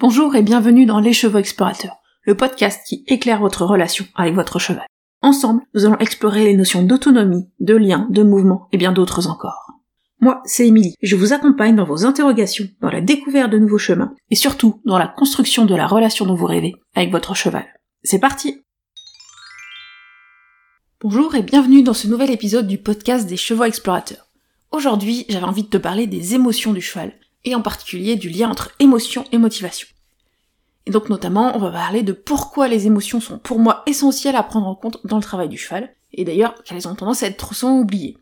Bonjour et bienvenue dans Les Chevaux Explorateurs, le podcast qui éclaire votre relation avec votre cheval. Ensemble, nous allons explorer les notions d'autonomie, de lien, de mouvement et bien d'autres encore. Moi, c'est Émilie, je vous accompagne dans vos interrogations, dans la découverte de nouveaux chemins, et surtout dans la construction de la relation dont vous rêvez avec votre cheval. C'est parti Bonjour et bienvenue dans ce nouvel épisode du podcast des Chevaux Explorateurs. Aujourd'hui, j'avais envie de te parler des émotions du cheval, et en particulier du lien entre émotion et motivation. Et donc notamment, on va parler de pourquoi les émotions sont pour moi essentielles à prendre en compte dans le travail du cheval, et d'ailleurs qu'elles ont tendance à être trop souvent oubliées.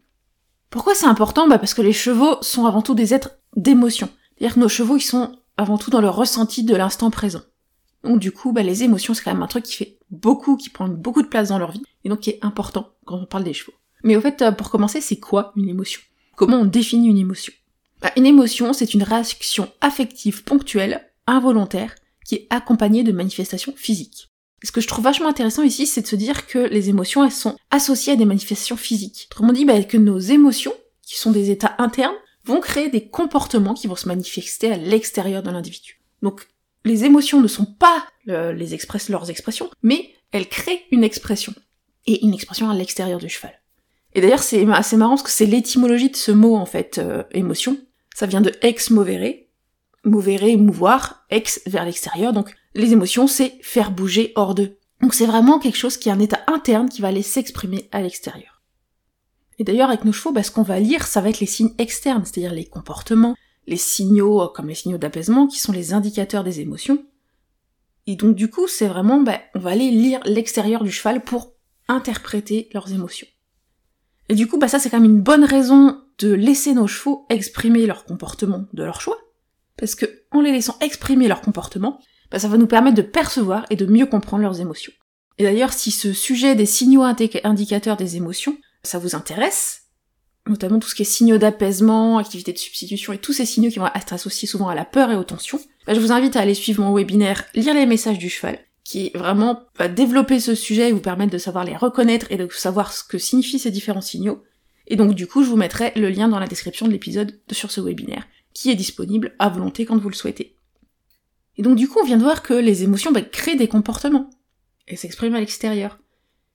Pourquoi c'est important? Bah parce que les chevaux sont avant tout des êtres d'émotion. C'est-à-dire que nos chevaux, ils sont avant tout dans le ressenti de l'instant présent. Donc du coup, bah, les émotions, c'est quand même un truc qui fait beaucoup, qui prend beaucoup de place dans leur vie, et donc qui est important quand on parle des chevaux. Mais au fait, euh, pour commencer, c'est quoi une émotion? Comment on définit une émotion? Bah, Une émotion, c'est une réaction affective ponctuelle, involontaire, qui est accompagnée de manifestations physiques. Ce que je trouve vachement intéressant ici, c'est de se dire que les émotions, elles sont associées à des manifestations physiques. Autrement dit, bah, que nos émotions, qui sont des états internes, vont créer des comportements qui vont se manifester à l'extérieur de l'individu. Donc, les émotions ne sont pas les leurs expressions, mais elles créent une expression. Et une expression à l'extérieur du cheval. Et d'ailleurs, c'est assez marrant parce que c'est l'étymologie de ce mot, en fait, euh, émotion. Ça vient de ex movere, movere, mouvoir, ex vers l'extérieur, donc les émotions, c'est faire bouger hors d'eux. Donc c'est vraiment quelque chose qui est un état interne qui va aller s'exprimer à l'extérieur. Et d'ailleurs, avec nos chevaux, bah, ce qu'on va lire, ça va être les signes externes, c'est-à-dire les comportements, les signaux, euh, comme les signaux d'apaisement, qui sont les indicateurs des émotions. Et donc du coup, c'est vraiment, bah, on va aller lire l'extérieur du cheval pour interpréter leurs émotions. Et du coup, bah ça c'est quand même une bonne raison de laisser nos chevaux exprimer leur comportement de leur choix. Parce que en les laissant exprimer leur comportement, bah, ça va nous permettre de percevoir et de mieux comprendre leurs émotions. Et d'ailleurs, si ce sujet des signaux indicateurs des émotions, ça vous intéresse, notamment tout ce qui est signaux d'apaisement, activité de substitution et tous ces signaux qui vont être associés souvent à la peur et aux tensions, bah, je vous invite à aller suivre mon webinaire Lire les messages du cheval, qui vraiment va développer ce sujet et vous permettre de savoir les reconnaître et de savoir ce que signifient ces différents signaux. Et donc du coup, je vous mettrai le lien dans la description de l'épisode sur ce webinaire, qui est disponible à volonté quand vous le souhaitez. Et donc du coup, on vient de voir que les émotions bah, créent des comportements et s'expriment à l'extérieur.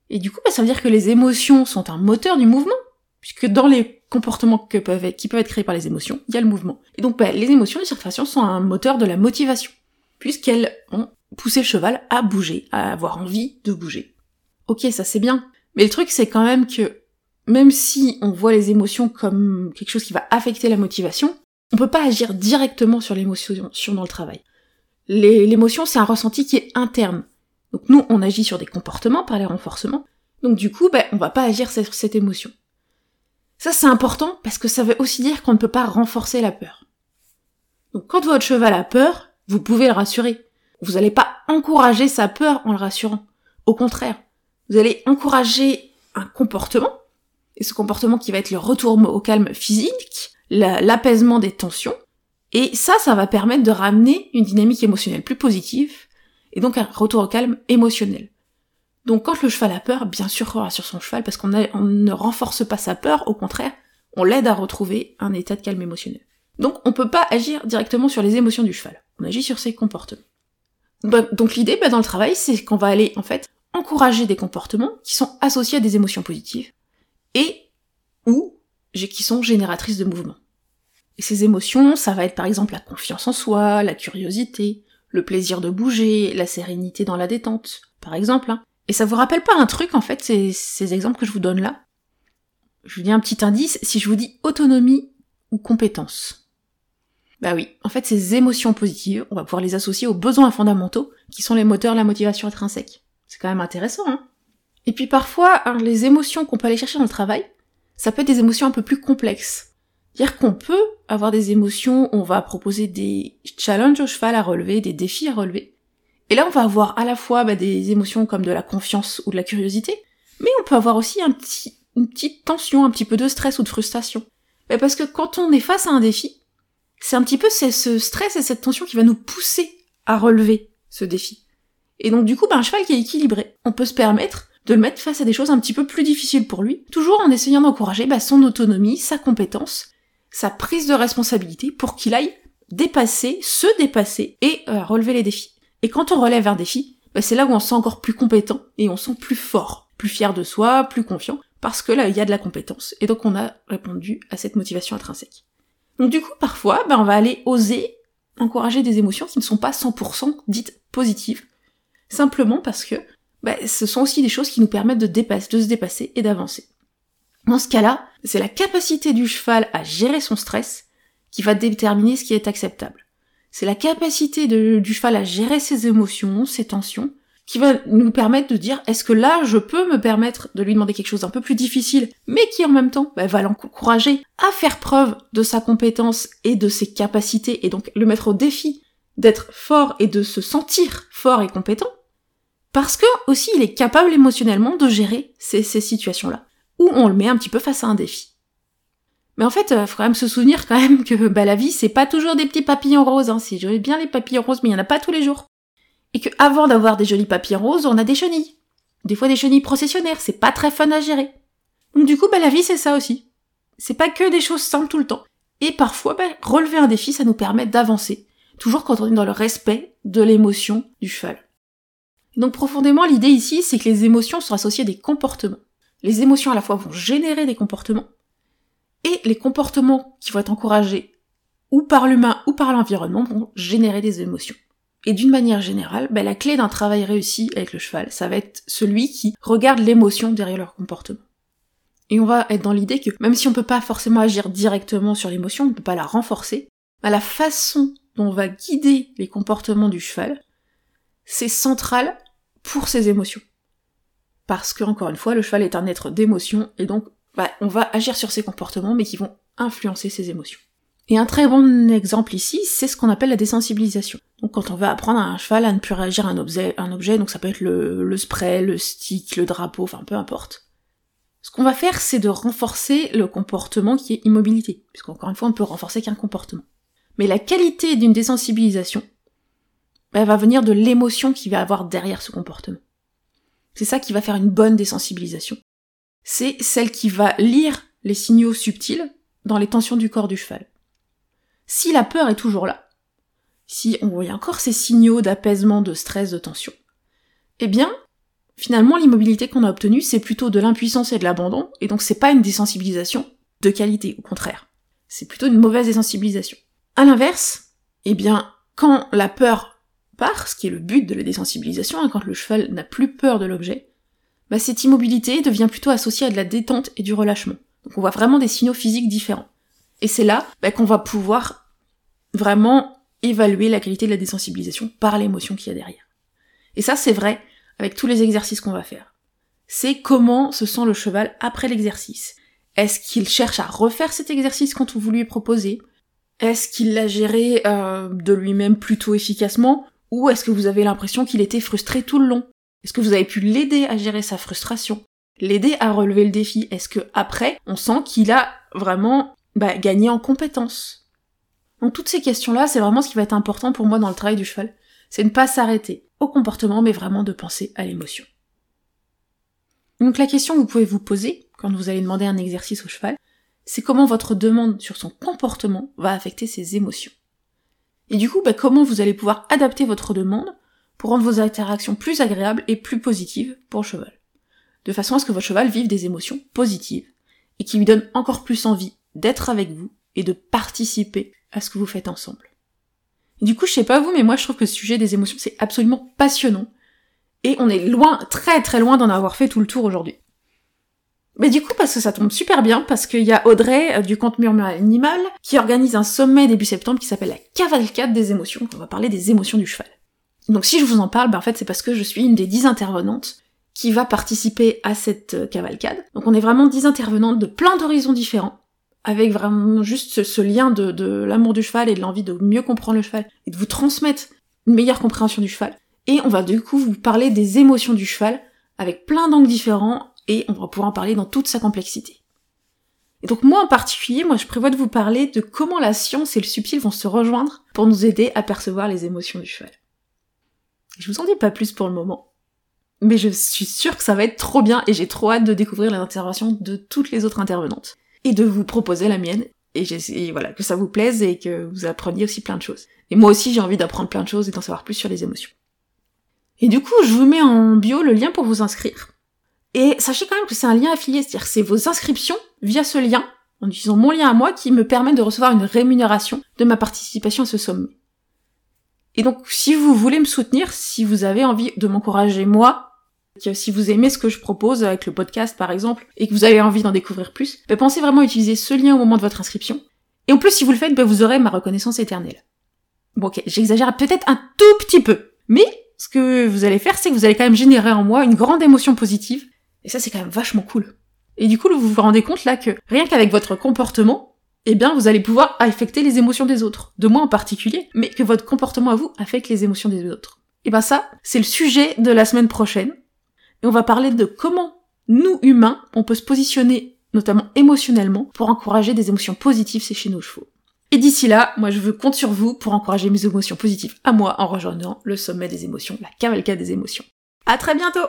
Et du coup, bah, ça veut dire que les émotions sont un moteur du mouvement, puisque dans les comportements qui peuvent être créés par les émotions, il y a le mouvement. Et donc bah, les émotions, les façon, sont un moteur de la motivation, puisqu'elles ont poussé le cheval à bouger, à avoir envie de bouger. Ok, ça c'est bien. Mais le truc, c'est quand même que même si on voit les émotions comme quelque chose qui va affecter la motivation, on peut pas agir directement sur l'émotion dans le travail. L'émotion, c'est un ressenti qui est interne. Donc nous, on agit sur des comportements par les renforcements. Donc du coup, ben, on va pas agir sur cette émotion. Ça, c'est important parce que ça veut aussi dire qu'on ne peut pas renforcer la peur. Donc quand votre cheval a peur, vous pouvez le rassurer. Vous n'allez pas encourager sa peur en le rassurant. Au contraire, vous allez encourager un comportement, et ce comportement qui va être le retour au calme physique, l'apaisement des tensions, et ça, ça va permettre de ramener une dynamique émotionnelle plus positive, et donc un retour au calme émotionnel. Donc quand le cheval a peur, bien sûr on rassure son cheval parce qu'on ne renforce pas sa peur, au contraire, on l'aide à retrouver un état de calme émotionnel. Donc on peut pas agir directement sur les émotions du cheval, on agit sur ses comportements. Bah, donc l'idée bah, dans le travail, c'est qu'on va aller en fait encourager des comportements qui sont associés à des émotions positives et ou qui sont génératrices de mouvement. Et ces émotions, ça va être par exemple la confiance en soi, la curiosité, le plaisir de bouger, la sérénité dans la détente, par exemple. Hein. Et ça vous rappelle pas un truc en fait, ces, ces exemples que je vous donne là? Je vous dis un petit indice, si je vous dis autonomie ou compétence. Bah oui, en fait ces émotions positives, on va pouvoir les associer aux besoins fondamentaux, qui sont les moteurs de la motivation intrinsèque. C'est quand même intéressant, hein Et puis parfois, hein, les émotions qu'on peut aller chercher dans le travail, ça peut être des émotions un peu plus complexes. Dire qu'on peut avoir des émotions, on va proposer des challenges au cheval à relever, des défis à relever. Et là, on va avoir à la fois bah, des émotions comme de la confiance ou de la curiosité, mais on peut avoir aussi une petite tension, un petit peu de stress ou de frustration. Mais parce que quand on est face à un défi, c'est un petit peu ce stress et cette tension qui va nous pousser à relever ce défi. Et donc du coup, bah, un cheval qui est équilibré, on peut se permettre de le mettre face à des choses un petit peu plus difficiles pour lui, toujours en essayant d'encourager bah, son autonomie, sa compétence, sa prise de responsabilité pour qu'il aille dépasser, se dépasser et euh, relever les défis. Et quand on relève un défi, bah, c'est là où on se sent encore plus compétent et on se sent plus fort, plus fier de soi, plus confiant, parce que là, il y a de la compétence. Et donc on a répondu à cette motivation intrinsèque. Donc du coup, parfois, bah, on va aller oser encourager des émotions qui ne sont pas 100% dites positives, simplement parce que bah, ce sont aussi des choses qui nous permettent de, dépasser, de se dépasser et d'avancer. Dans ce cas-là, c'est la capacité du cheval à gérer son stress qui va déterminer ce qui est acceptable. C'est la capacité du cheval à gérer ses émotions, ses tensions, qui va nous permettre de dire est-ce que là je peux me permettre de lui demander quelque chose d'un peu plus difficile, mais qui en même temps bah, va l'encourager à faire preuve de sa compétence et de ses capacités, et donc le mettre au défi d'être fort et de se sentir fort et compétent, parce que aussi il est capable émotionnellement de gérer ces situations-là ou on le met un petit peu face à un défi. Mais en fait, il euh, faut quand même se souvenir quand même que bah, la vie, c'est pas toujours des petits papillons roses. Hein. C'est joli bien les papillons roses, mais il y en a pas tous les jours. Et que avant d'avoir des jolis papillons roses, on a des chenilles. Des fois des chenilles processionnaires, c'est pas très fun à gérer. Donc du coup, bah, la vie, c'est ça aussi. C'est pas que des choses simples tout le temps. Et parfois, bah, relever un défi, ça nous permet d'avancer. Toujours quand on est dans le respect de l'émotion du cheval. Donc profondément, l'idée ici, c'est que les émotions sont associées à des comportements les émotions à la fois vont générer des comportements, et les comportements qui vont être encouragés ou par l'humain ou par l'environnement vont générer des émotions. Et d'une manière générale, ben, la clé d'un travail réussi avec le cheval, ça va être celui qui regarde l'émotion derrière leur comportement. Et on va être dans l'idée que même si on peut pas forcément agir directement sur l'émotion, on ne peut pas la renforcer, ben, la façon dont on va guider les comportements du cheval, c'est central pour ses émotions parce que, encore une fois, le cheval est un être d'émotion, et donc bah, on va agir sur ses comportements, mais qui vont influencer ses émotions. Et un très bon exemple ici, c'est ce qu'on appelle la désensibilisation. Donc quand on va apprendre à un cheval à ne plus réagir à un objet, donc ça peut être le, le spray, le stick, le drapeau, enfin peu importe. Ce qu'on va faire, c'est de renforcer le comportement qui est immobilité, puisqu'encore une fois, on peut renforcer qu'un comportement. Mais la qualité d'une désensibilisation, elle va venir de l'émotion qu'il va avoir derrière ce comportement. C'est ça qui va faire une bonne désensibilisation. C'est celle qui va lire les signaux subtils dans les tensions du corps du cheval. Si la peur est toujours là, si on voit encore ces signaux d'apaisement, de stress, de tension, eh bien, finalement, l'immobilité qu'on a obtenue, c'est plutôt de l'impuissance et de l'abandon, et donc c'est pas une désensibilisation de qualité, au contraire. C'est plutôt une mauvaise désensibilisation. À l'inverse, eh bien, quand la peur ce qui est le but de la désensibilisation, hein, quand le cheval n'a plus peur de l'objet, bah, cette immobilité devient plutôt associée à de la détente et du relâchement. Donc on voit vraiment des signaux physiques différents. Et c'est là bah, qu'on va pouvoir vraiment évaluer la qualité de la désensibilisation par l'émotion qu'il y a derrière. Et ça c'est vrai avec tous les exercices qu'on va faire. C'est comment se sent le cheval après l'exercice. Est-ce qu'il cherche à refaire cet exercice quand vous lui proposez Est-ce qu'il l'a géré euh, de lui-même plutôt efficacement? Ou est-ce que vous avez l'impression qu'il était frustré tout le long? Est-ce que vous avez pu l'aider à gérer sa frustration? L'aider à relever le défi? Est-ce que après, on sent qu'il a vraiment bah, gagné en compétences? Donc toutes ces questions-là, c'est vraiment ce qui va être important pour moi dans le travail du cheval. C'est ne pas s'arrêter au comportement, mais vraiment de penser à l'émotion. Donc la question que vous pouvez vous poser quand vous allez demander un exercice au cheval, c'est comment votre demande sur son comportement va affecter ses émotions? Et du coup, bah, comment vous allez pouvoir adapter votre demande pour rendre vos interactions plus agréables et plus positives pour le cheval? De façon à ce que votre cheval vive des émotions positives et qui lui donnent encore plus envie d'être avec vous et de participer à ce que vous faites ensemble. du coup, je sais pas vous, mais moi je trouve que ce sujet des émotions c'est absolument passionnant. Et on est loin, très très loin d'en avoir fait tout le tour aujourd'hui. Mais du coup, parce que ça tombe super bien, parce qu'il y a Audrey euh, du compte Murmure Animal qui organise un sommet début septembre qui s'appelle la cavalcade des émotions. On va parler des émotions du cheval. Donc si je vous en parle, ben en fait c'est parce que je suis une des dix intervenantes qui va participer à cette euh, cavalcade. Donc on est vraiment dix intervenantes de plein d'horizons différents, avec vraiment juste ce, lien de, de l'amour du cheval et de l'envie de mieux comprendre le cheval et de vous transmettre une meilleure compréhension du cheval. Et on va du coup vous parler des émotions du cheval avec plein d'angles différents et on va pouvoir en parler dans toute sa complexité. Et donc moi en particulier, moi je prévois de vous parler de comment la science et le subtil vont se rejoindre pour nous aider à percevoir les émotions du cheval. Je vous en dis pas plus pour le moment, mais je suis sûre que ça va être trop bien et j'ai trop hâte de découvrir les interventions de toutes les autres intervenantes et de vous proposer la mienne et, voilà, que ça vous plaise et que vous appreniez aussi plein de choses. Et moi aussi, j'ai envie d'apprendre plein de choses et d'en savoir plus sur les émotions. Et du coup, je vous mets en bio le lien pour vous inscrire. Et sachez quand même que c'est un lien affilié, c'est-à-dire c'est vos inscriptions via ce lien, en utilisant mon lien à moi, qui me permettent de recevoir une rémunération de ma participation à ce sommet. Et donc, si vous voulez me soutenir, si vous avez envie de m'encourager moi, si vous aimez ce que je propose avec le podcast par exemple, et que vous avez envie d'en découvrir plus, ben pensez vraiment à utiliser ce lien au moment de votre inscription. Et en plus, si vous le faites, ben vous aurez ma reconnaissance éternelle. Bon ok, j'exagère peut-être un tout petit peu, mais ce que vous allez faire, c'est que vous allez quand même générer en moi une grande émotion positive, et ça c'est quand même vachement cool. Et du coup, vous vous rendez compte là que rien qu'avec votre comportement, eh bien, vous allez pouvoir affecter les émotions des autres, de moi en particulier, mais que votre comportement à vous affecte les émotions des autres. Et ben ça, c'est le sujet de la semaine prochaine, et on va parler de comment nous, humains, on peut se positionner, notamment émotionnellement, pour encourager des émotions positives chez nos chevaux. Et d'ici là, moi je compte sur vous pour encourager mes émotions positives à moi en rejoignant le sommet des émotions, la cavalcade des émotions. À très bientôt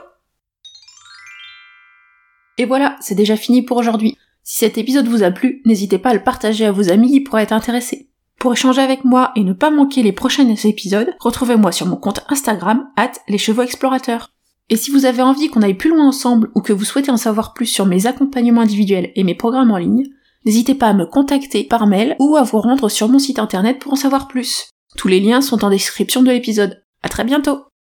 Et voilà, c'est déjà fini pour aujourd'hui. Si cet épisode vous a plu, n'hésitez pas à le partager à vos amis qui pourraient être intéressés. Pour échanger avec moi et ne pas manquer les prochains épisodes, retrouvez-moi sur mon compte Instagram, at les chevaux explorateurs. Et si vous avez envie qu'on aille plus loin ensemble ou que vous souhaitez en savoir plus sur mes accompagnements individuels et mes programmes en ligne, n'hésitez pas à me contacter par mail ou à vous rendre sur mon site internet pour en savoir plus. Tous les liens sont en description de l'épisode. À très bientôt!